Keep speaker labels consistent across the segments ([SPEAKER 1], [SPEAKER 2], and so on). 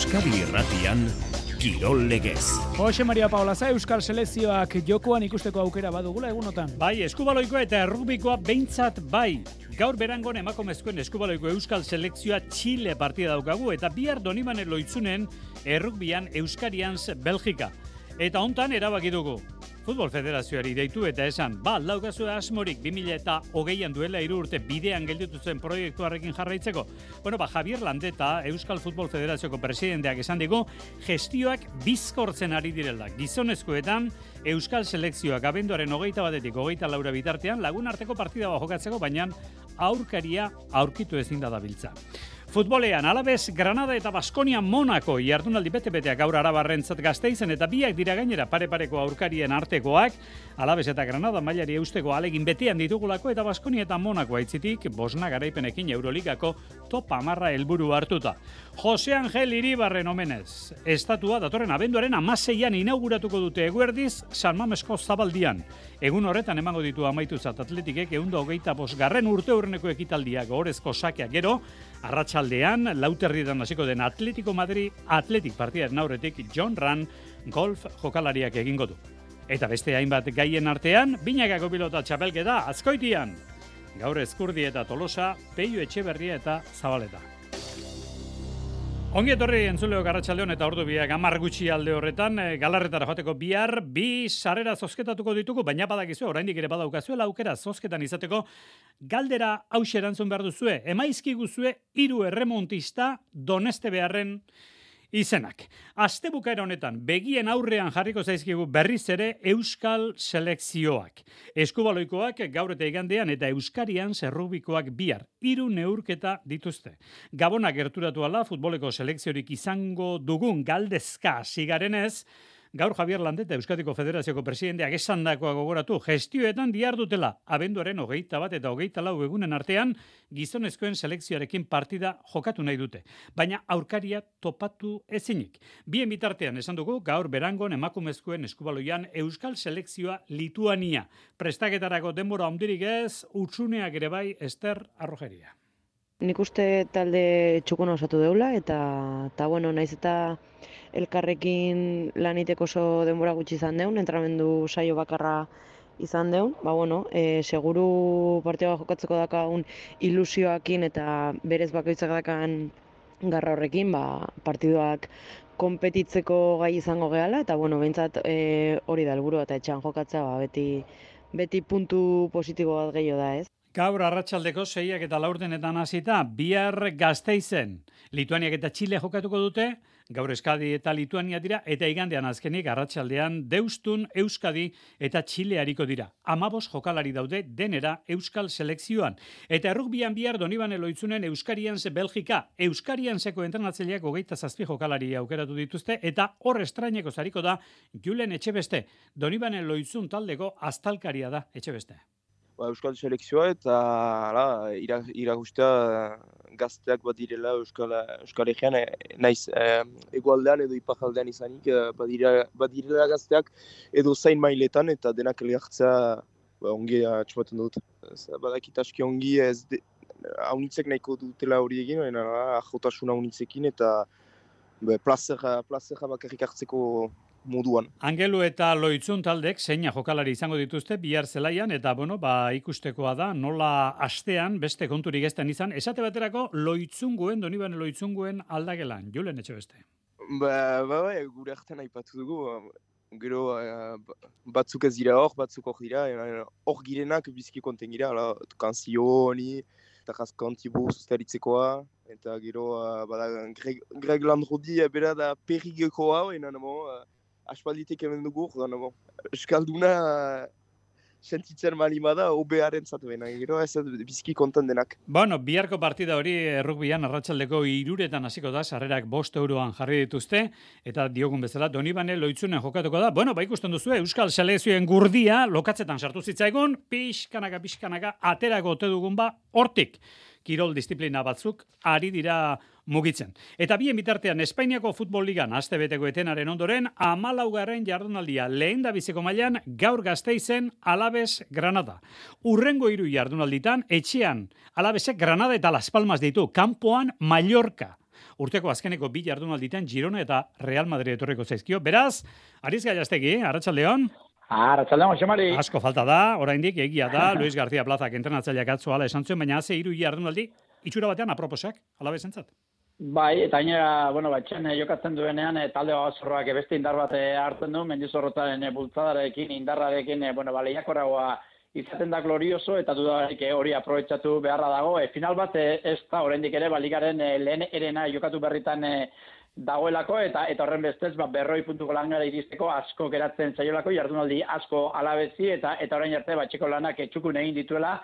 [SPEAKER 1] Euskadi Irratian Kirol Legez.
[SPEAKER 2] Jose Maria Paula za Euskal Selezioak jokoan ikusteko aukera badugula egunotan.
[SPEAKER 3] Bai, eskubaloikoa eta errubikoa behintzat bai. Gaur berangon emakumezkoen eskubaloiko Euskal Selekzioa Chile partida daukagu eta bihar Donibane loitzunen errukbian Euskarians Belgika. Eta hontan erabaki dugu. Futbol Federazioari deitu eta esan, ba, laukazu asmorik 2000 eta hogeian duela iru urte bidean gelditu zen proiektuarekin jarraitzeko. Bueno, ba, Javier Landeta, Euskal Futbol Federazioko presidenteak esan digu, gestioak bizkortzen ari direla. Gizonezkoetan, Euskal Selekzioak abenduaren hogeita batetik hogeita laura bitartean, lagun arteko partida jokatzeko, baina aurkaria aurkitu ezin da dabiltza. Futbolean, alabez, Granada eta Baskonia Monako jardunaldi bete-beteak gaur arabarrentzat gazteizen eta biak dira gainera pare-pareko aurkarien artekoak, alabez eta Granada mailari eusteko alegin betean ditugulako eta Baskonia eta Monako aitzitik bosna garaipenekin Euroligako top amarra helburu hartuta. Jose Angel Iribarren omenez, estatua datorren abenduaren amaseian inauguratuko dute eguerdiz San Mamesko zabaldian. Egun horretan emango ditu amaituzat atletikek egundo hogeita bosgarren urte urreneko ekitaldiak gorezko sakeak gero, arratsaldean lauterrietan hasiko den Atletico Madrid Atletik partidaren aurretik John Ran golf jokalariak egingo du. Eta beste hainbat gaien artean, binakako pilota txapelketa azkoitian. Gaur eskurdi eta tolosa, peio etxeberria eta zabaleta. Ongi etorri entzuleo garratxaldeon eta ordu biak amar gutxi alde horretan, e, galarretara joateko bihar, bi sarrera zozketatuko ditugu, baina badakizu, oraindik ere badaukazuela aukera zozketan izateko, galdera hause erantzun behar duzue, emaizki guzue, iru erremontista doneste beharren izenak. Aste bukaera honetan, begien aurrean jarriko zaizkigu berriz ere Euskal Selekzioak. Eskubaloikoak gaur eta igandean eta Euskarian zerrubikoak bihar. Hiru neurketa dituzte. Gabonak gerturatu ala futboleko selekziorik izango dugun galdezka zigarenez, Gaur Javier Landeta Euskadiko Federazioko presidenteak esan dakoa gogoratu gestioetan diar dutela abenduaren hogeita bat eta hogeita lau egunen artean gizonezkoen selekzioarekin partida jokatu nahi dute. Baina aurkaria topatu ezinik. Bien bitartean esan dugu gaur berangon emakumezkoen eskubaloian Euskal Selekzioa Lituania. Prestaketarako denbora ondirik ez, utsuneak ere bai Ester Arrojeria.
[SPEAKER 4] Nik uste talde txukun osatu deula eta, eta bueno, naiz eta elkarrekin laniteko oso denbora gutxi izan deun, entramendu saio bakarra izan deun, ba bueno, e, seguru partioa jokatzeko dakagun ilusioakin eta berez bakoitzak dakan garra horrekin, ba, partiduak konpetitzeko gai izango gehala, eta bueno, behintzat e, hori da helburu eta etxan jokatzea, ba, beti, beti puntu positibo bat gehiago da, ez?
[SPEAKER 3] Gaur arratsaldeko seiak eta laurdenetan hasita bihar gazteizen. Lituaniak eta Txile jokatuko dute, gaur Eskadi eta Lituania dira, eta igandean azkenik arratsaldean deustun Euskadi eta Txile hariko dira. Amabos jokalari daude denera Euskal selekzioan. Eta errukbian bihar Donibane loitzunen Euskarian ze Belgika. Euskarian zeko entrenatzeileak hogeita zazpi jokalari aukeratu dituzte, eta hor estraineko zariko da Julen Etxebeste. Donibane loitzun taldeko aztalkaria da Etxebeste
[SPEAKER 5] ba, Euskal Selekzioa eta ala, iragustea gazteak bat direla Euskal, Euskal Egean, e, naiz e, egualdean edo ipajaldean izanik, e, bat direla gazteak edo zain mailetan eta denak eliartzea ba, ongi atxumaten dut. Badakit aski ongi ez de, haunitzek nahiko dutela hori egin, baina ahotasuna haunitzekin eta plazera, plazera bakarrik hartzeko moduan.
[SPEAKER 3] Angelu eta Loitzun taldek zeina jokalari izango dituzte bihar zelaian eta bueno, ba ikustekoa da nola astean beste konturik ezten izan. Esate baterako Loitzunguen, Donibane Loitzunguen aldagelan. Julen etxe beste.
[SPEAKER 5] Ba, ba, ba, gure artean aipatu dugu. Gero uh, batzuk ez dira hor, batzuk hor dira. Hor girenak bizki konten gira. Kanzio honi, eta jazkantibu zuztaritzekoa. Eta gero, uh, bada, Greg, Greg Landrodi, bera da perrigekoa, enan, aspalditik hemen dugu, gana, bon, eskalduna sentitzen malima da, obearen zatu baina, gero ez bizki konten denak.
[SPEAKER 3] Bueno, biharko partida hori errukbian arratsaldeko iruretan hasiko da, sarrerak bost euroan jarri dituzte, eta diogun bezala, Donibane loitzunen jokatuko da. Bueno, ba ikusten duzu, Euskal Selezioen gurdia, lokatzetan sartu zitzaigun, pixkanaka, pixkanaka, aterako ote dugun ba, hortik kirol disiplina batzuk ari dira mugitzen. Eta bien bitartean Espainiako futbol ligan aste beteko etenaren ondoren amalaugarren jardunaldia lehen da biziko mailan gaur gazteizen Alabes Granada. Urrengo hiru jardunalditan etxean Alabesek Granada eta Las Palmas ditu, kanpoan Mallorca. urteko azkeneko bi jardunalditen Girona eta Real Madrid etorriko zaizkio. Beraz, Ariz Gaiastegi, Arratsaldeon.
[SPEAKER 6] Arratsaldeon, Xamari.
[SPEAKER 3] Asko falta da, oraindik egia da, Luis García Plazak entrenatzaileak atzo hala esan zuen, baina haze hiru jardunaldi itxura batean aproposak, alabezentzat.
[SPEAKER 6] Bai, eta gainera, bueno, batxen eh, jokatzen duenean, e, talde babazorroak beste indar bat eh, hartzen du, mendizorrotaren bultzadarekin, indarrarekin, e, bueno, baleiakoragoa izaten da glorioso, eta dudarik hori aprobetsatu beharra dago. E, final bat ez da, oraindik ere, baligaren e, lehen erena jokatu berritan e, dagoelako, eta eta horren bestez, ba, berroi puntuko langara iristeko asko geratzen zaiolako, jardunaldi asko alabezi, eta eta orain arte, batxeko lanak etxukun egin dituela,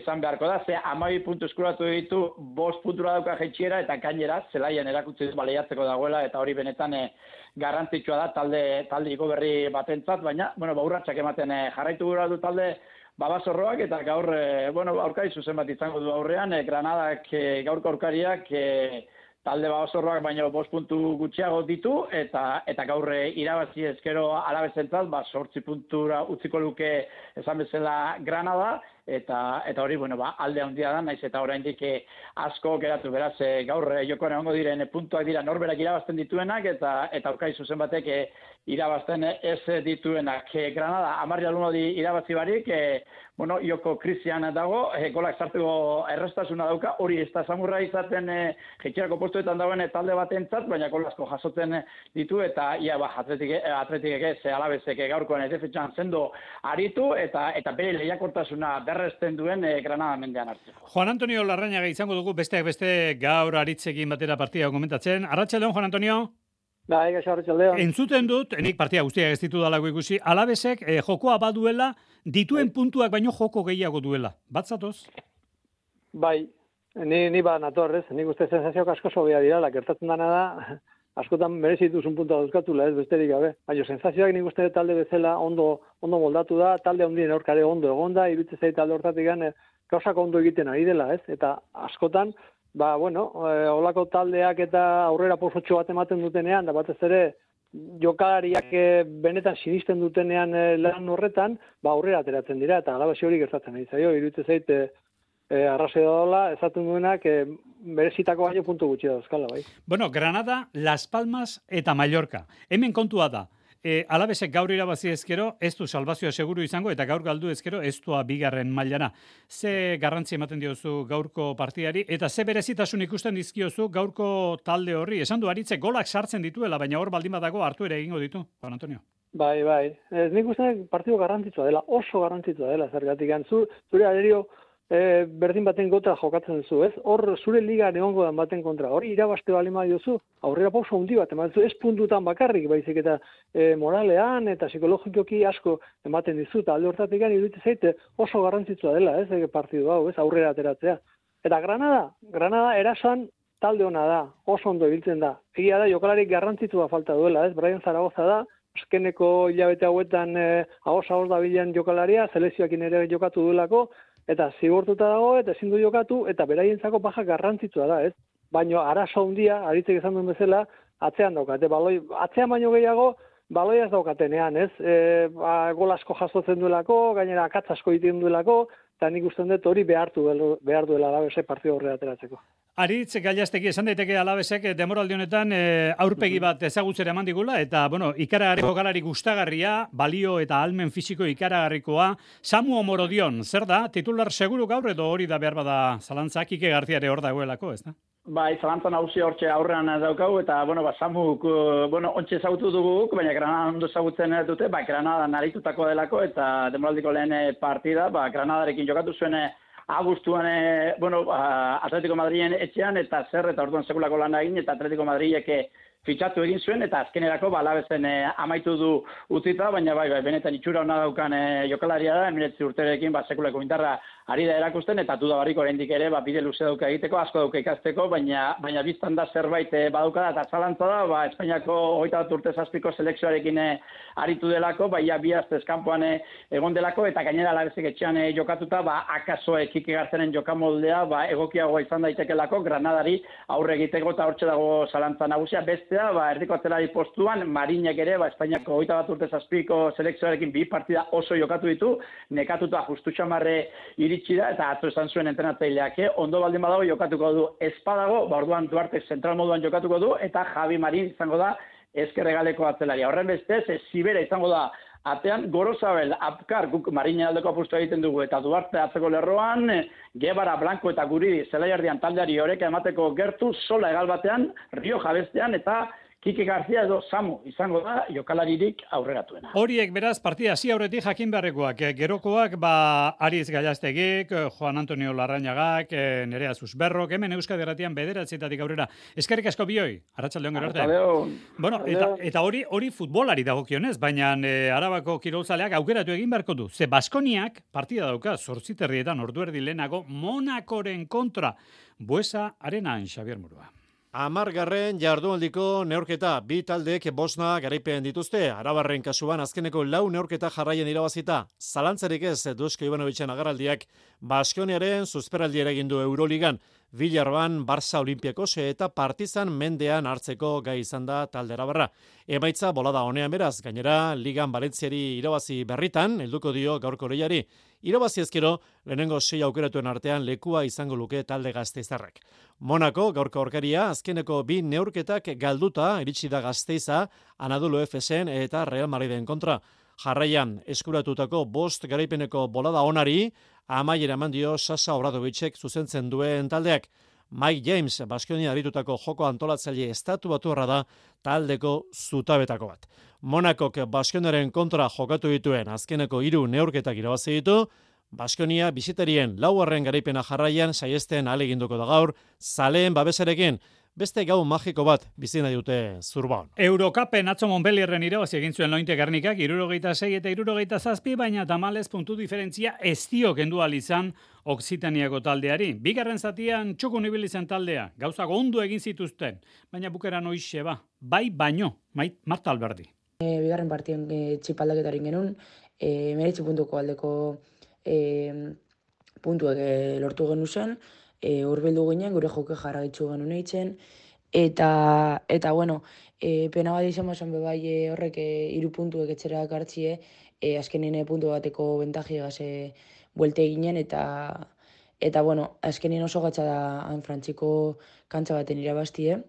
[SPEAKER 6] esan beharko da, ze amabi puntu eskuratu ditu, bost puntura dauka jetxiera, eta gainera, zelaian erakutsi du baleiatzeko dagoela, eta hori benetan e, garrantzitsua da talde, talde berri batentzat, baina, bueno, baurratxak ematen e, jarraitu gura du talde, babazorroak, eta gaur, e, bueno, aurkai zuzen bat izango du aurrean, e, Granadak e, gaurko aurkariak, e, talde babazorroak baino bost puntu gutxiago ditu, eta eta gaurre irabazi ezkero alabezentzat, ba, sortzi puntura utziko luke esan bezala Granada, eta eta hori bueno ba alde handia da naiz eta oraindik eh, asko geratu. Beraz e, gaur e, jokoan egongo diren puntuak dira norberak irabazten dituenak eta eta aukai zuzen batek irabazten ez dituenak e, Granada 10 alumni irabazi barik e, bueno joko Cristian dago e, golak sartuko errestasuna dauka hori ez da samurra izaten e, jetxerako postuetan dagoen talde batentzat baina golasko jasotzen ditu eta ia ba atletik ez alabezek gaurkoan ez defentsan sendo aritu eta eta bere lehiakortasuna berresten duen e, Granada mendean hartzeko.
[SPEAKER 3] Juan Antonio Larrañaga izango dugu besteak beste gaur aritzekin batera partida komentatzen. Arratsaldeon Juan Antonio.
[SPEAKER 7] Bai.
[SPEAKER 3] Entzuten dut, enik partida guztiak ez ditu dalako ikusi, alabesek e, jokoa baduela, dituen bai. puntuak baino joko gehiago duela. Batzatoz?
[SPEAKER 7] Bai, ni, ni ba natorrez, nik uste sensazioak asko sobea dira, gertatzen dana da, askotan merezi dituzun puntua dauzkatula, ez besterik gabe. Baina sensazioak nik uste talde bezala ondo ondo moldatu da, talde hondien aurkare ondo egonda, iruditzen zait talde hortatik gane, gauzak ondo egiten ari dela, ez? Eta askotan, ba, bueno, e, olako taldeak eta aurrera posotxo bat ematen dutenean, da batez ere, jokalariak e, benetan sinisten dutenean e, lan horretan, ba, aurrera ateratzen dira, eta alabasi hori gertatzen ari zaio, iruditzen zait, e, arrase dola, ezaten duenak, e, berezitako baino puntu gutxi da euskala, bai.
[SPEAKER 3] Bueno, Granada, Las Palmas eta Mallorca. Hemen kontua da, e, alabesek gaur irabazi ezkero, ez du salvazioa seguru izango, eta gaur galdu ezkero, ez du bigarren mailana. Ze garrantzi ematen diozu gaurko partiari, eta ze berezitasun ikusten dizkiozu gaurko talde horri. Esan du, aritze golak sartzen dituela, baina hor baldin badago hartu ere egingo ditu, Juan Antonio.
[SPEAKER 7] Bai, bai. Ez nik uste partidu garrantzitsua dela, oso garrantzitsua dela, zergatik. Zure aderio, e, berdin baten gota jokatzen duzu, ez? Hor zure liga egongo dan baten kontra. Hori irabaste bali diozu, aurrera pauso handi bat ematen ez puntutan bakarrik, baizik eta e, moralean eta psikologikoki asko ematen dizu ta alde hortatik gani zaite oso garrantzitsua dela, ez? Ege partidu hau, ez? Aurrera ateratzea. Eta Granada, Granada erasan talde ona da, oso ondo ibiltzen da. Egia da jokalari garrantzitsua falta duela, ez? Brian Zaragoza da, azkeneko hilabete hauetan eh, ahos ahos da jokalaria, selezioakin ere jokatu duelako, eta zigortuta dago eta ezin du jokatu eta beraientzako baja garrantzitsua da, ez? Baino arazo handia, aritzek izan duen bezala, atzean daukate, baloi, atzean baino gehiago, baloiaz daukatenean, ez? E, ba, gol asko jasotzen duelako, gainera akatz asko egiten duelako, eta nik usten dut hori behartu behar duela alabese partio horre ateratzeko.
[SPEAKER 3] Aritz, gaiazteki, esan daiteke alabesek eh, demoraldi honetan e, aurpegi bat ezagutzera eman digula, eta, bueno, ikaragarriko galari gustagarria, balio eta almen fisiko ikaragarrikoa, Samu Omorodion, zer da, titular seguru gaur edo hori da behar bada zalantzak, ike gartiare hor dagoelako, ez da?
[SPEAKER 6] Bai, zalantza nagusi hortxe aurrean daukau, eta, bueno, ba, Samuk, uh, bueno, ontsa ezagutu dugu, baina Granada ondo ezagutzen dute, ba, Granada naritutako delako, eta demoraldiko lehen eh, partida, ba, Granadarekin jokatu zuen Agustuan, e, bueno, ba, Atletico Madrien etxean, eta zer, eta orduan sekulako lan egin, eta Atletico Madriek fitxatu egin zuen, eta azkenerako balabezen e, amaitu du utzita, baina bai, bai, benetan itxura hona daukan e, jokalaria da, emiretzi urterekin, ba, sekulako indarra ari da erakusten eta duda barik oraindik ere ba bide luze dauka egiteko asko dauka ikasteko baina baina biztan da zerbait eh, badauka da eta zalantza da ba Espainiako 21 urte zazpiko selekzioarekin eh, aritu delako bai ja bi astez kanpoan eh, egon delako eta gainera labezek etxean jokatuta ba akaso ekike gartzenen jokamoldea ba egokiagoa izan daitekelako Granadari aurre egiteko eta hortxe dago zalantza nagusia beste bestea, ba, erdiko atzelari postuan, Marinek ere, ba, Espainiako goita bat urte zazpiko selekzioarekin bi partida oso jokatu ditu, nekatuta justu txamarre iritsi da, eta atzo esan zuen entrenatzaileak, eh? ondo baldin badago jokatuko du espadago, ba, orduan Duarte zentral moduan jokatuko du, eta Javi Marin izango da ezkerregaleko atzelaria. Horren bestez, e, Sibera izango da Atean, Gorozabel, Apkar, guk marina aldeko apustu egiten dugu, eta Duarte atzeko lerroan, eh, Gebara, Blanco eta Guri, Zelaiardian taldeari horreka emateko gertu, sola egal batean, Rio Jabestean, eta Kike García edo Samu izango da jokalaririk aurreratuena.
[SPEAKER 3] Horiek beraz partida hasi aurretik jakin beharrekoak. Eh, gerokoak ba Ariz Gallaztegik, eh, Juan Antonio Larrañagak, eh, Nerea Susberrok, hemen Euskadi Erratian bederatzietatik aurrera. Eskerrik asko bioi. Arratsaldeon gero arte. Bueno, eta eta hori hori futbolari dagokionez, baina e, Arabako kirolzaleak aukeratu egin beharko du. Ze Baskoniak partida dauka 8 terrietan ordu erdi lehenago Monakoren kontra. Buesa Arenan Xavier Murua.
[SPEAKER 8] Amargarren jardunaldiko neorketa bi taldeek bosna garaipen dituzte. Arabarren kasuan azkeneko lau neorketa jarraien irabazita. Zalantzarik ez Dusko Ivanovitzen agarraldiak Baskoniaren susperaldi egin du Euroligan. Villarban, Barça Olimpiakos eta Partizan mendean hartzeko gai izan da taldera barra. Emaitza bolada honean beraz, gainera Ligan Balentziari irabazi berritan, helduko dio gaurko lehiari. Irabazi ezkero, lehenengo sei aukeratuen artean lekua izango luke talde gazteizarrak. Monako, gaurko orkaria, azkeneko bi neurketak galduta, iritsi da gazteiza, Anadolu FSN eta Real Madriden kontra. Jarraian, eskuratutako bost garaipeneko bolada onari, amaiera eman dio Sasa Obradovicek zuzentzen duen taldeak. Mike James, Baskonia aritutako joko antolatzaile estatu batu da taldeko zutabetako bat. Monakok Baskonaren kontra jokatu dituen azkeneko hiru neurketak irabazi ditu, Baskonia bisitarien lauarren garaipena jarraian saiesten aleginduko da gaur, zaleen babesarekin, beste gau magiko bat bizina dute zurbaon.
[SPEAKER 3] Eurokapen atzo Montpellierren irabazi egin zuen lointe garnikak, irurogeita sei eta irurogeita zazpi, baina tamales puntu diferentzia ez dio kendu izan Oksitaniako taldeari. Bigarren zatian txukun ibili zen taldea, gauza gondu egin zituzten, baina bukera noixe ba, bai baino, mai, Marta Alberdi.
[SPEAKER 9] E, bigarren partien e, txipaldaketaren genuen, e, meretzi puntuko aldeko e, puntuak e, lortu genu zen, e, urbildu ginen, gure joke jarra ditzu eitzen, eta, eta bueno, e, pena bat izan basan bebai e, horrek e, iru puntu eketxera kartzie, e, azkenien puntu bateko bentaji gaze buelte ginen, eta, eta bueno, azkenien oso gatsa da han frantziko kantza baten irabaztie,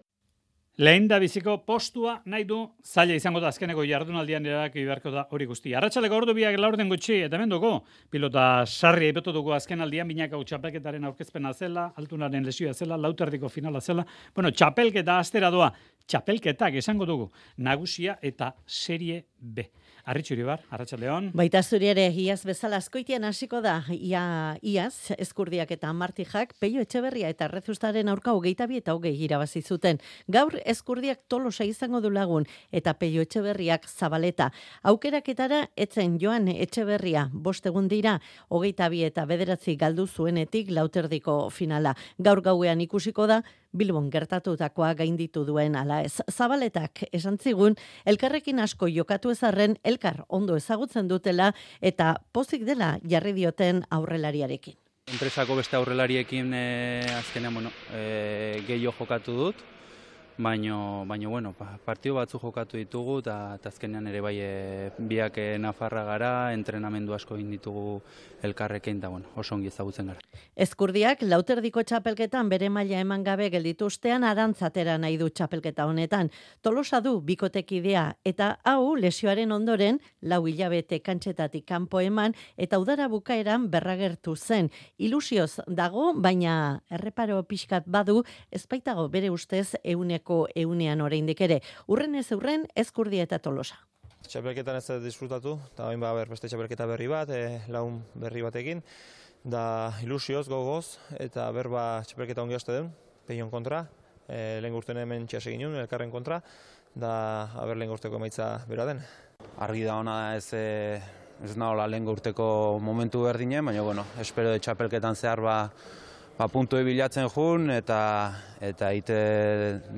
[SPEAKER 3] Lehen da biziko postua nahi du zaila izango da azkeneko jardunaldian erabaki beharko da hori guzti. Arratxaleko ordu biak laur den gutxi, eta menduko, pilota sarri ebetu dugu azken aldian, binaka txapelketaren aurkezpena zela, altunaren lesioa zela, lauterdiko finala zela. Bueno, txapelketa astera doa, txapelketak esango dugu, nagusia eta serie B. Arritxuri bar, Arratxaldeon.
[SPEAKER 10] Baita zuri ere, iaz bezala askoitian hasiko da, ia, iaz, eskurdiak eta martijak, peio etxeberria eta rezustaren aurka hogeita bi eta hogei irabazi zuten. Gaur eskurdiak tolosa izango du lagun eta peio etxeberriak zabaleta. Aukeraketara etzen joan etxeberria, bost egun dira, hogeita bi eta bederatzi galdu zuenetik lauterdiko finala. Gaur gauean ikusiko da, Bilbon gertatutakoa gainditu duen ala ez. Zabaletak esan zigun, elkarrekin asko jokatu ezarren, elkar ondo ezagutzen dutela eta pozik dela jarri dioten aurrelariarekin.
[SPEAKER 11] Enpresako beste aurrelariekin e, azkenean, bueno, e, gehiago jokatu dut, baino baino bueno pa, partio batzu jokatu ditugu eta azkenean ere bai e, biak nafarra gara entrenamendu asko egin ditugu elkarrekin eta bueno oso ongi ezagutzen gara
[SPEAKER 10] Ezkurdiak lauterdiko txapelketan bere maila eman gabe geldituztean arantzatera nahi du txapelketa honetan tolosa du bikotekidea eta hau lesioaren ondoren lau hilabete kantxetatik kanpo eman eta udara bukaeran berragertu zen ilusioz dago baina erreparo pixkat badu ezpaitago bere ustez eunek ehuneko ehunean oraindik ere. Urren ez urren ezkurdia eta tolosa.
[SPEAKER 12] Txapelketan ez disfrutatu, eta hain ba, beste txapelketa berri bat, e, laun berri batekin, da ilusioz, gogoz, eta berba txapelketa ongi haste den, peion kontra, e, lehen gurten hemen txas egin elkarren kontra, da haber lehen gurteko emaitza bera den.
[SPEAKER 11] Argi da ona ez, e, ez nahola lehen gurteko momentu berdinen, baina bueno, espero de txapelketan zehar ba, ba, puntu bilatzen jun eta eta ite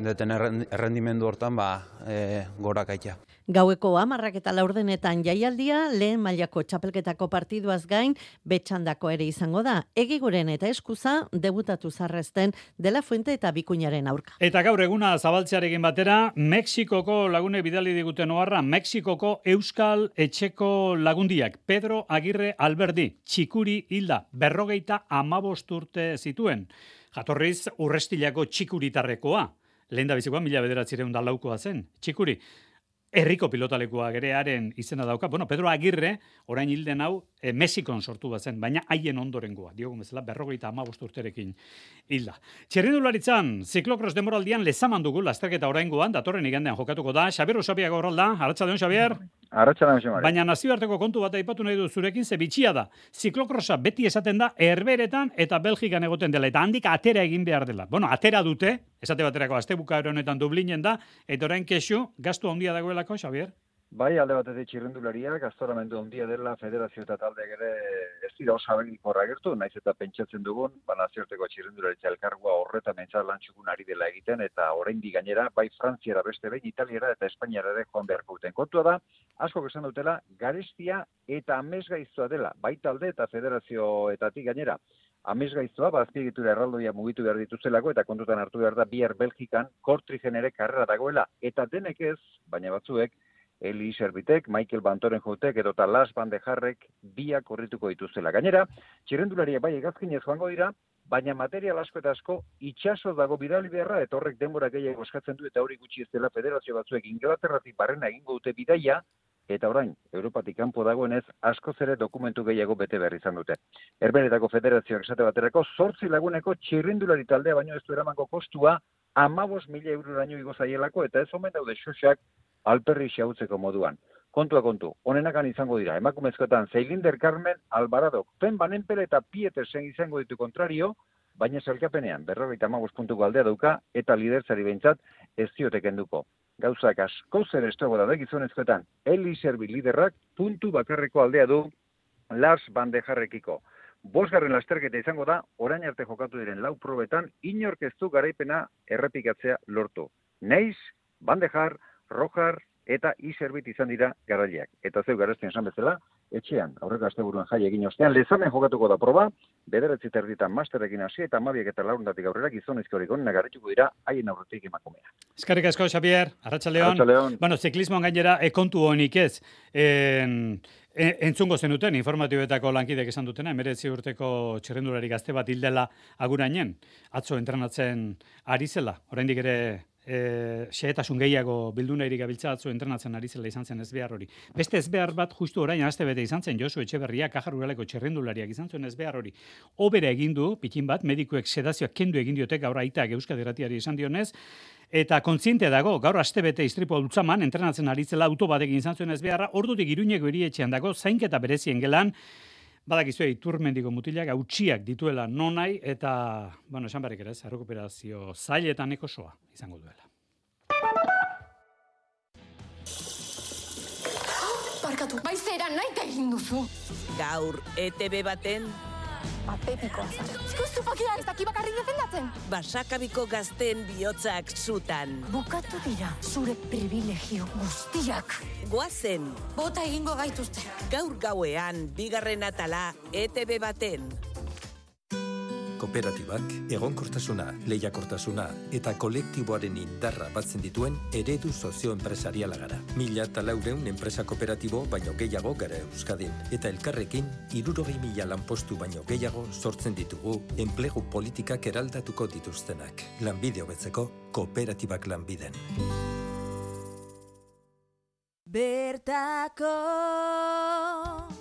[SPEAKER 11] deten errendimendu hortan ba, e, gora kaitea.
[SPEAKER 10] Gaueko amarrak eta laurdenetan jaialdia, lehen mailako txapelketako partiduaz gain, betxandako ere izango da. Egiguren eta eskuza, debutatu zarrezten dela fuente eta bikuñaren aurka.
[SPEAKER 3] Eta gaur eguna zabaltzearekin batera, Mexikoko lagune bidali diguten oharra, Mexikoko Euskal Etxeko lagundiak, Pedro Agirre Alberdi, txikuri hilda, berrogeita amabost urte zituen. Jatorriz, urrestilako txikuritarrekoa. Lehen da bizikoa, mila bederatzireun da laukoa zen. Txikuri, herriko pilotalekua gerearen izena dauka. Bueno, Pedro Agirre, orain hilden hau, e, Mexikon sortu bazen, baina haien ondorengoa. Diogu bezala, berrogeita amabost urterekin hilda. Txerrindularitzan, ziklokros demoraldian lezaman dugu, lasterketa oraingoan, datorren igandean jokatuko da. Xabier Osapiak horralda, haratsa deon, Xabier?
[SPEAKER 13] Arratxa da,
[SPEAKER 3] Baina nazioarteko kontu bat aipatu nahi du zurekin, ze bitxia da. Ziklokrosa beti esaten da, herberetan eta Belgikan egoten dela, eta handik atera egin behar dela. Bueno, atera dute, esate baterako, azte buka honetan Dublinen da, eta orain kesu, gastu handia dagoelako, Xavier?
[SPEAKER 13] Bai, alde batetik txirrendulariak, astoramendu ondia dela federazio eta taldeak ere ez dira osabegikorra gertu, naiz eta pentsatzen dugun, ba nazioarteko txirrendularitza elkargua horretan mentzat lantxukun ari dela egiten, eta oraindik gainera, bai Frantziara beste behin, Italiara eta Espainiara ere joan beharko duten. Kontua da, asko esan dutela, garestia eta amesgaiztoa dela, bai talde eta federazioetatik gainera. Amesgaiztoa, bazpiegitura erraldoia mugitu behar dituzelako, eta kontutan hartu behar da, bihar Belgikan, kortrigen ere karrera dagoela, eta denek ez, baina batzuek, Eli Serbitek, Michael Bantoren jotek edo Las Bandejarrek biak korrituko dituzela. Gainera, txirrendularia bai egazkinez joango dira, baina material asko eta asko itxaso dago bidali beharra, eta horrek denbora gehiago eskatzen du, eta hori gutxi ez dela federazio batzuek Inglaterratik barrena egingo dute bidaia, eta orain, Europatik kanpo dagoenez, asko zere dokumentu gehiago bete behar izan dute. Erbenetako federazioak esate baterako, sortzi laguneko txirrindulari taldea baino ez du eramango kostua, amabos mila euro daño igo zaielako, eta ez omen daude xoxak alperri xautzeko moduan. Kontua kontu, honenakan izango dira, emakumezkoetan Zeilinder Carmen, Albaradok, Pen Banenpele eta Pietersen izango ditu kontrario, baina zelkapenean, berrogeita amagos puntuko aldea dauka, eta liderzari behintzat ez zioteken duko. Gauzak asko zer estogo da gizonezkoetan, Eli Serbi liderrak puntu bakarreko aldea du Lars Bandejarrekiko. Bosgarren lasterketa izango da, orain arte jokatu diren lau probetan, inorkeztu garaipena errepikatzea lortu. Neiz, Bandejar, Rojar eta Iserbit izan dira garaileak. Eta zeu garazten esan bezala, etxean, aurreko asteburuan jai egin ostean, lezamen jokatuko da proba, bederetzi terditan masterekin hasi eta mabiek eta laurundatik aurrera gizonezko hori gonena dira haien aurretik emakumea.
[SPEAKER 3] Eskarrik asko, Xavier, Arratxaleon.
[SPEAKER 13] Arratxaleon.
[SPEAKER 3] Bueno, ziklismoan gainera, ekontu honik ez. En, e, entzungo zenuten, informatibetako lankidek esan dutena, emeretzi urteko txerrendulari gazte bat hildela agurainen, atzo entrenatzen ari zela, oraindik ere e, xehetasun gehiago bildu nahi gabiltza atzu entrenatzen ari zela izan zen ez behar hori. Beste ez behar bat justu orain aste bete izan zen Josu Etxeberria kajar uraleko txerrendulariak izan zuen ez behar hori. Obera egin du, pikin bat, medikuek sedazioak kendu egin diotek gaur aitak Euskadi izan dionez, eta kontziente dago, gaur aste bete istripo dutzaman, entrenatzen ari zela auto batekin izan zuen ez beharra, ordutik iruñeko erietxean dago, zainketa berezien gelan, Badakizu iturmendiko mutilak hautsiak dituela nonai eta, bueno, esan barrik ere, errekuperazio zailetan ekosoa izango duela.
[SPEAKER 14] Barkatu, bai zera nahi egin duzu.
[SPEAKER 15] Gaur, ETB baten
[SPEAKER 14] Apepikoa zara. Zikustu pakia ez.
[SPEAKER 15] Basakabiko gazten bihotzak zutan.
[SPEAKER 14] Bukatu dira, zure privilegio guztiak.
[SPEAKER 15] Goazen.
[SPEAKER 14] Bota egingo gaituzte.
[SPEAKER 15] Gaur gauean, bigarren atala, ETB baten.
[SPEAKER 16] Kooperatibak, egonkortasuna, lehiakortasuna eta kolektiboaren indarra batzen dituen eredu sozioenpresariala gara. Mila eta laureun enpresa kooperatibo baino gehiago gara Euskadin. Eta elkarrekin, irurogei mila lanpostu baino gehiago sortzen ditugu enplegu politikak eraldatuko dituztenak. Lanbide hobetzeko, kooperatibak lanbiden.
[SPEAKER 17] Bertako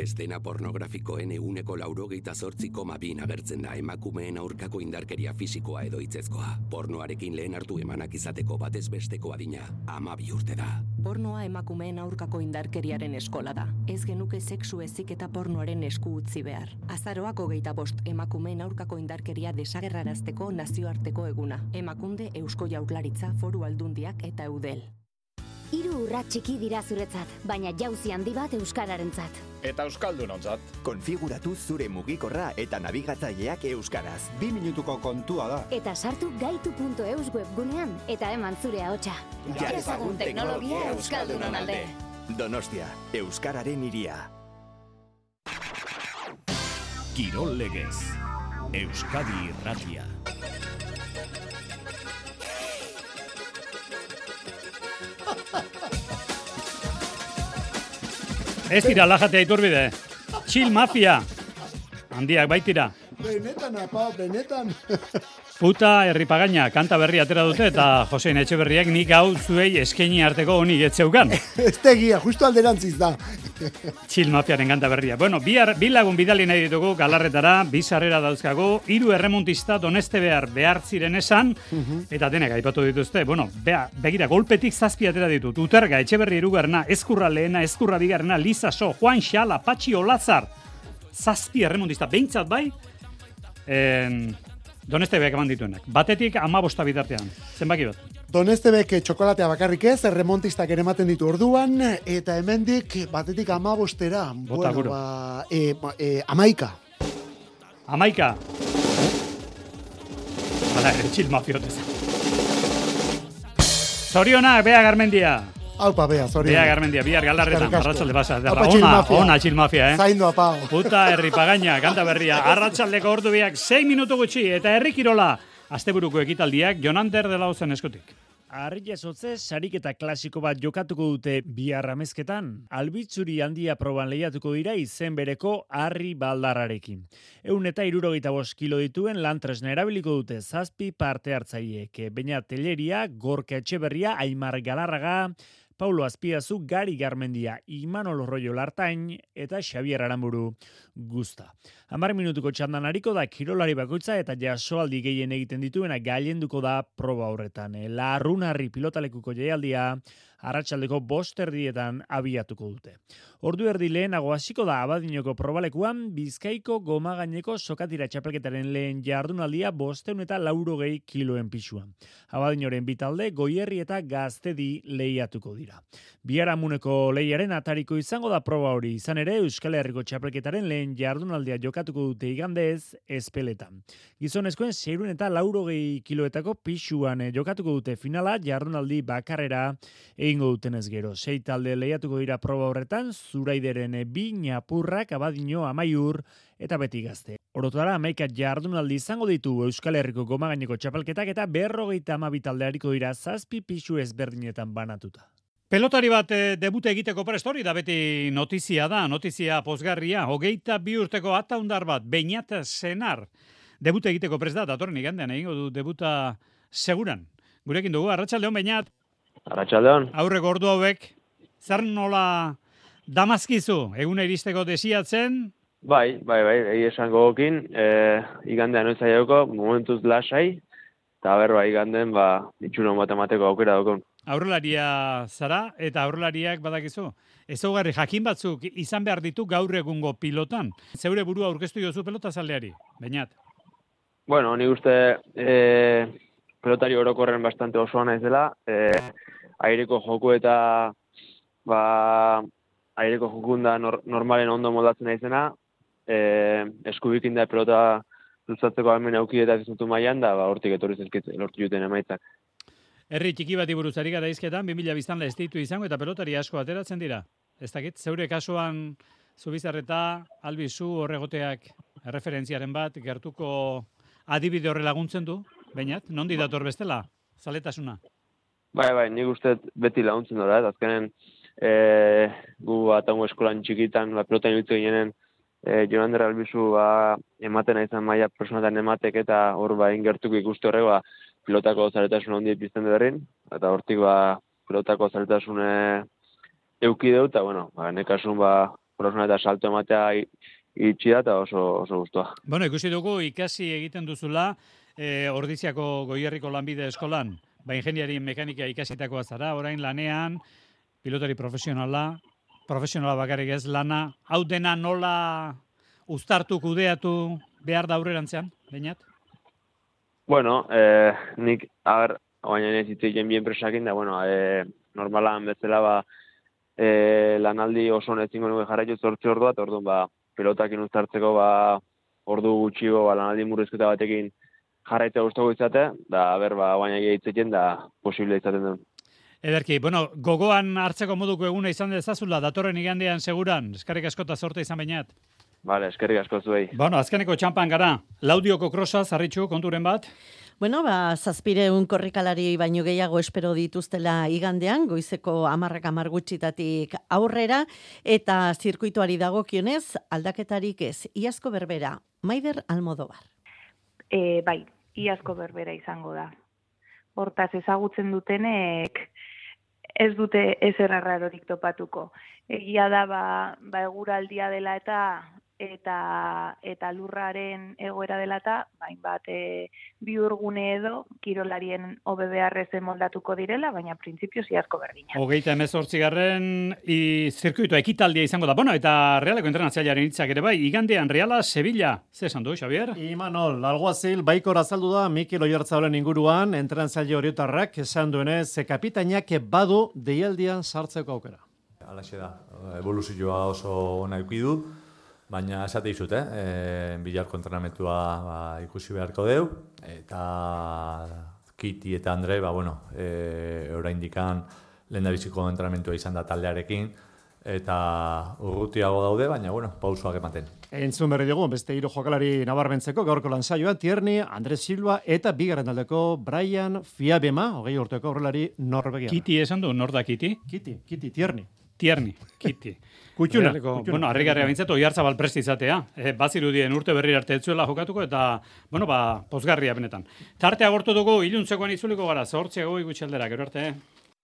[SPEAKER 18] Estena pornografikoen euneko laurogeita zortzi koma bin agertzen da emakumeen aurkako indarkeria fisikoa edo itzezkoa. Pornoarekin lehen hartu emanak izateko batez besteko adina, ama urte da.
[SPEAKER 19] Pornoa emakumeen aurkako indarkeriaren eskola da. Ez genuke sexu ezik eta pornoaren esku utzi behar. Azaroak hogeita bost emakumeen aurkako indarkeria desagerrarazteko nazioarteko eguna. Emakunde Eusko Jaurlaritza Foru Aldundiak eta Eudel.
[SPEAKER 20] Hiru urrat txiki dira zuretzat, baina jauzi handi bat euskararentzat.
[SPEAKER 21] Eta euskaldunontzat.
[SPEAKER 22] Konfiguratu zure mugikorra eta nabigatzaileak euskaraz.
[SPEAKER 21] Bi minutuko kontua da.
[SPEAKER 20] Eta sartu gaitu.eus webgunean eta eman zure ahotsa.
[SPEAKER 22] Ja ezagun teknologia euskaldunon alde. Donostia, euskararen iria.
[SPEAKER 1] Kirol legez. Euskadi irratia.
[SPEAKER 3] Ez dira lajatea iturbide. Chill Mafia. Handiak baitira.
[SPEAKER 23] Benetan, apa, benetan.
[SPEAKER 3] Puta herripagaina kanta berri atera dute eta Josein Etxeberriak nik hau zuei eskaini arteko honi getzeukan.
[SPEAKER 23] Ez tegia, justu alderantziz da.
[SPEAKER 3] Chill Mafiaren kanta berria. Bueno, bi, ar, bi lagun bidali nahi ditugu galarretara, bi sarrera dauzkago, hiru erremontista doneste behar behar ziren esan, eta denek aipatu dituzte. Bueno, bea, begira, golpetik zazpi atera ditut. Uterga, Etxeberri erugarna, eskurra lehena, eskurra bigarna, Liza So, Juan Xala, Patxi Olazar, zazpi erremontista, behintzat bai, en, Doneste behak eman dituenak. Batetik ama bosta bitartean. Zenbaki bat.
[SPEAKER 23] Donestebek txokolatea bakarrik ez, remontistak ere ematen ditu orduan, eta hemendik batetik ama bostera.
[SPEAKER 3] Bota,
[SPEAKER 23] bueno, ba, e, ba, e, amaika.
[SPEAKER 3] Amaika. Hala, etxil mafiotez. Zorionak, bea garmendia.
[SPEAKER 23] Aupa, bea, zorionak.
[SPEAKER 3] Bea garmendia, bihar galarretan, arratsalde basa.
[SPEAKER 23] Aupa,
[SPEAKER 3] Ona,
[SPEAKER 23] chill mafia.
[SPEAKER 3] ona, chill mafia, eh?
[SPEAKER 23] Zaindu, apa.
[SPEAKER 3] Puta herri pagaina, kanta berria, arratsaldeko ordu biak, 6 minutu gutxi, eta herri kirola, asteburuko ekitaldiak, Jonander dela uzen eskutik.
[SPEAKER 24] Arri jasotze, sariketa klasiko bat jokatuko dute bihar amezketan. Albitzuri handia proban lehiatuko dira izen bereko harri baldarrarekin. Eun eta irurogeita bost kilo dituen lan tresna erabiliko dute zazpi parte hartzaiek. Baina teleria, gorka etxeberria, aimar galarraga, Paulo Azpiazu, Gari Garmendia, Imanol Rollo Lartain eta Xavier Aramburu guzta. Hamar minutuko txandan hariko da kirolari bakoitza eta jasoaldi gehien egiten dituena gailenduko da proba horretan. La Runarri pilotalekuko jaialdia arratsaldeko bost erdietan abiatuko dute. Ordu erdi lehenago hasiko da abadinoko probalekuan Bizkaiko goma gaineko sokatira txapelketaren lehen jardunaldia bosteun eta laurogei kiloen pisuan. Abadinoren bitalde goierri eta gaztedi lehiatuko dira. Biharamuneko lehiaren atariko izango da proba hori izan ere Euskal Herriko txapelketaren lehen jardunaldia jokatuko dute igandez espeletan. Gizonezkoen zeirun eta laurogei kiloetako pisuan eh, jokatuko dute finala jardunaldi bakarrera egingo dutenez gero. Sei talde lehiatuko dira proba horretan, zuraideren eh, bi ñapurrak abadino amaiur eta beti gazte. Orotara amaika jardunaldi izango ditu Euskal Herriko goma gaineko txapelketak eta berrogeita amabi talde hariko dira zazpi pisu ezberdinetan banatuta.
[SPEAKER 3] Pelotari bat e, debute egiteko prest hori da beti notizia da, notizia posgarria, hogeita bi urteko ataundar bat, beinat senar, debute egiteko prest da, datorren igandean egingo du debuta seguran. Gurekin dugu, arratsaldeon beinat,
[SPEAKER 25] Arratxaldeon.
[SPEAKER 3] aurreko ordu hauek, zer nola damazkizu, eguna iristeko desiatzen,
[SPEAKER 25] Bai, bai, bai, egi esango gokin, e, igandean noiz aioko, momentuz lasai, eta ber, bai, iganden, ba, itxunon bat emateko aukera daukon.
[SPEAKER 3] aurrelaria zara, eta aurrelariak badakizu. Ezaugarri jakin batzuk izan behar ditu gaur egungo pilotan. Zeure burua aurkeztu jozu pelota zaleari, bainat.
[SPEAKER 25] Bueno, ni uste e, pelotari orokorren bastante osoa naiz dela, e, aireko joku eta ba, aireko jokunda nor, normalen ondo moldatzen naizena, e, eskubikin da pelota luzatzeko almen auki eta dizutu mailan da, ba, hortik etorri zizkit lortu juten emaitzak.
[SPEAKER 3] Herri txiki bati buruz ari gara izketan, 2000 biztanle ez izango eta pelotari asko ateratzen dira. Ez dakit, zeure kasuan zubizarreta, albizu horregoteak erreferentziaren bat, gertuko adibide horre laguntzen du, bainat, nondi dator bestela, zaletasuna.
[SPEAKER 25] Bai, bai, nik uste beti laguntzen dora, ez azkenen e, gu atango eskolan txikitan, ba, pelota ibiltu ginenen, e, Jonander Albizu ba, ematen izan maila personatan ematek eta hor ba, ingertuko ikuste horrek, ba, pilotako zaretasun handi pizten berrin, eta hortik ba, pilotako zaretasune euki deu, eta bueno, ba, nekasun ba, korosuna eta salto ematea itxi da eta oso, oso guztua.
[SPEAKER 3] Bueno, ikusi dugu ikasi egiten duzula e, Ordiziako Goierriko Lanbide Eskolan, ba ingeniari mekanika ikasitakoa zara, orain lanean, pilotari profesionala, profesionala bakarrik ez lana, hau dena nola uztartu, kudeatu behar da aurrerantzean, bainat?
[SPEAKER 25] Bueno, eh, nik, agar, baina ez hitz bien presakin, da, bueno, eh, normalan bezala, ba, eh, lanaldi oso nezingo nuke jarraitu zortzi ordua, eta orduan, ba, pilotakin uztartzeko, ba, ordu gutxigo, ba, lanaldi murrizketa batekin jarraitzea guztoko izate, da, ber, ba, baina egitzekin, da, posible izaten duen.
[SPEAKER 3] Ederki, bueno, gogoan hartzeko moduko eguna izan dezazula, datorren igandean seguran, eskarrik askota sorte izan bainat.
[SPEAKER 25] Vale, eskerrik asko zuei.
[SPEAKER 3] Bueno, azkeneko txampan gara, laudioko krosa, zarritxu, konturen bat?
[SPEAKER 10] Bueno, ba, zazpire un korrikalari baino gehiago espero dituztela igandean, goizeko amarrak amargutxitatik aurrera, eta zirkuituari dagokionez aldaketarik ez, iazko berbera, Maider Almodobar.
[SPEAKER 26] E, bai, iazko berbera izango da. Hortaz ezagutzen dutenek ez dute ez errarorik topatuko. Egia da ba, ba eguraldia dela eta eta eta lurraren egoera dela eta bain bat e, bi urgune edo kirolarien OBBRZ moldatuko direla, baina printzipio ziazko berdina.
[SPEAKER 3] Hogeita emezortzi garren i, zirkuitu ekitaldia izango da. Bueno, eta realeko entrenatzialaren hitzak ere bai, igandean reala Sevilla, ze esan du, Xavier?
[SPEAKER 8] Imanol, alguazil, baiko razaldu da Mikel Oiartzaulen inguruan, entrenatzaile horiotarrak esan duenez, ze kapitainak badu deialdian sartzeko aukera.
[SPEAKER 27] Alaxe da, evoluzioa oso ona du, baina esate dizut, eh? E, bilarko entrenamentua ba, ikusi beharko deu, eta Kiti eta Andre, ba, bueno, e, oraindikan lehen da biziko entrenamentua izan da taldearekin, eta urrutiago daude, baina, bueno, pausuak ematen.
[SPEAKER 8] Entzun berri dugu, beste hiru jokalari nabarmentzeko, gaurko lan saioa, Tierni, Andres Silva, eta bigarren aldeko Brian Fiabema, hogei urteko horrelari Norvegia.
[SPEAKER 3] Kiti esan du, nor da Kiti?
[SPEAKER 8] Kiti, Kiti, Tierni.
[SPEAKER 3] Tierni, Kiti.
[SPEAKER 8] Kutxuna.
[SPEAKER 3] Bueno, harrigarria bintzatu, jartza balpresti izatea. E, bazirudien urte berri arte etzuela jokatuko, eta, bueno, ba, pozgarria benetan. Tartea gortu dugu, iluntzekoan itzuliko gara, zortziago ikutxeldera, gero arte.